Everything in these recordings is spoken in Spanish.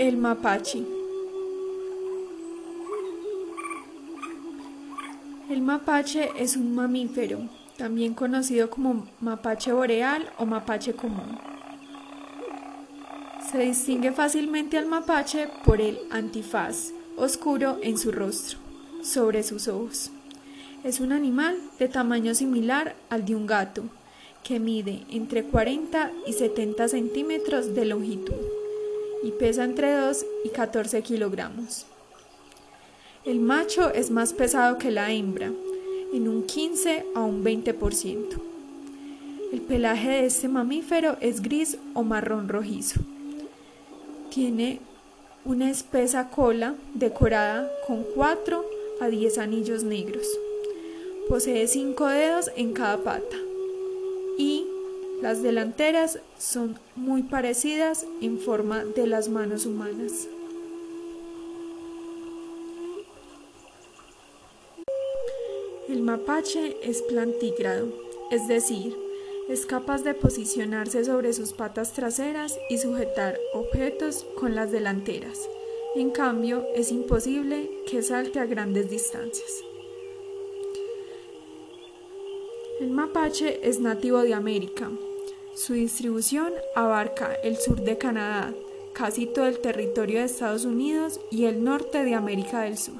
El mapache. El mapache es un mamífero, también conocido como mapache boreal o mapache común. Se distingue fácilmente al mapache por el antifaz oscuro en su rostro, sobre sus ojos. Es un animal de tamaño similar al de un gato, que mide entre 40 y 70 centímetros de longitud y pesa entre 2 y 14 kilogramos. El macho es más pesado que la hembra, en un 15 a un 20%. El pelaje de este mamífero es gris o marrón rojizo. Tiene una espesa cola decorada con 4 a 10 anillos negros. Posee 5 dedos en cada pata y las delanteras son muy parecidas en forma de las manos humanas. El mapache es plantígrado, es decir, es capaz de posicionarse sobre sus patas traseras y sujetar objetos con las delanteras. En cambio, es imposible que salte a grandes distancias. El mapache es nativo de América, su distribución abarca el sur de Canadá, casi todo el territorio de Estados Unidos y el norte de América del Sur.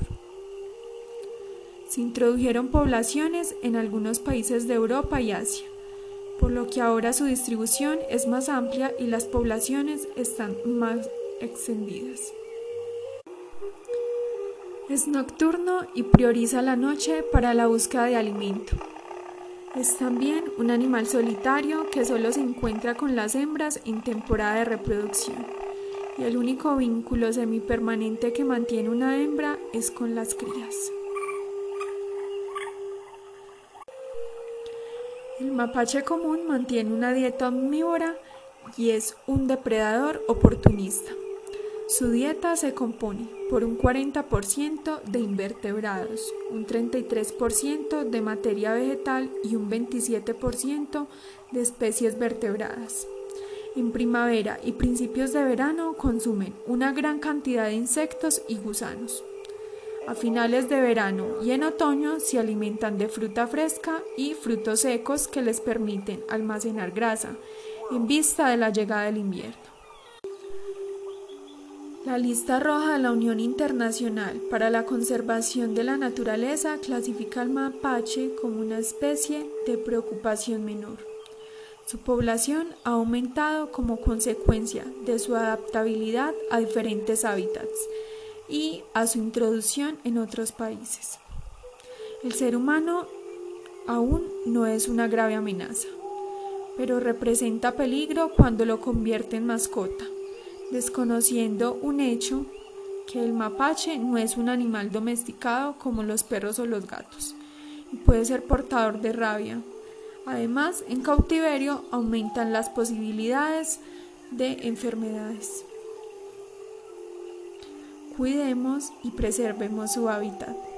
Se introdujeron poblaciones en algunos países de Europa y Asia, por lo que ahora su distribución es más amplia y las poblaciones están más extendidas. Es nocturno y prioriza la noche para la búsqueda de alimento. Es también un animal solitario que solo se encuentra con las hembras en temporada de reproducción y el único vínculo semipermanente que mantiene una hembra es con las crías. El mapache común mantiene una dieta omnívora y es un depredador oportunista. Su dieta se compone por un 40% de invertebrados, un 33% de materia vegetal y un 27% de especies vertebradas. En primavera y principios de verano consumen una gran cantidad de insectos y gusanos. A finales de verano y en otoño se alimentan de fruta fresca y frutos secos que les permiten almacenar grasa en vista de la llegada del invierno. La lista roja de la Unión Internacional para la Conservación de la Naturaleza clasifica al mapache como una especie de preocupación menor. Su población ha aumentado como consecuencia de su adaptabilidad a diferentes hábitats y a su introducción en otros países. El ser humano aún no es una grave amenaza, pero representa peligro cuando lo convierte en mascota desconociendo un hecho que el mapache no es un animal domesticado como los perros o los gatos y puede ser portador de rabia. Además, en cautiverio aumentan las posibilidades de enfermedades. Cuidemos y preservemos su hábitat.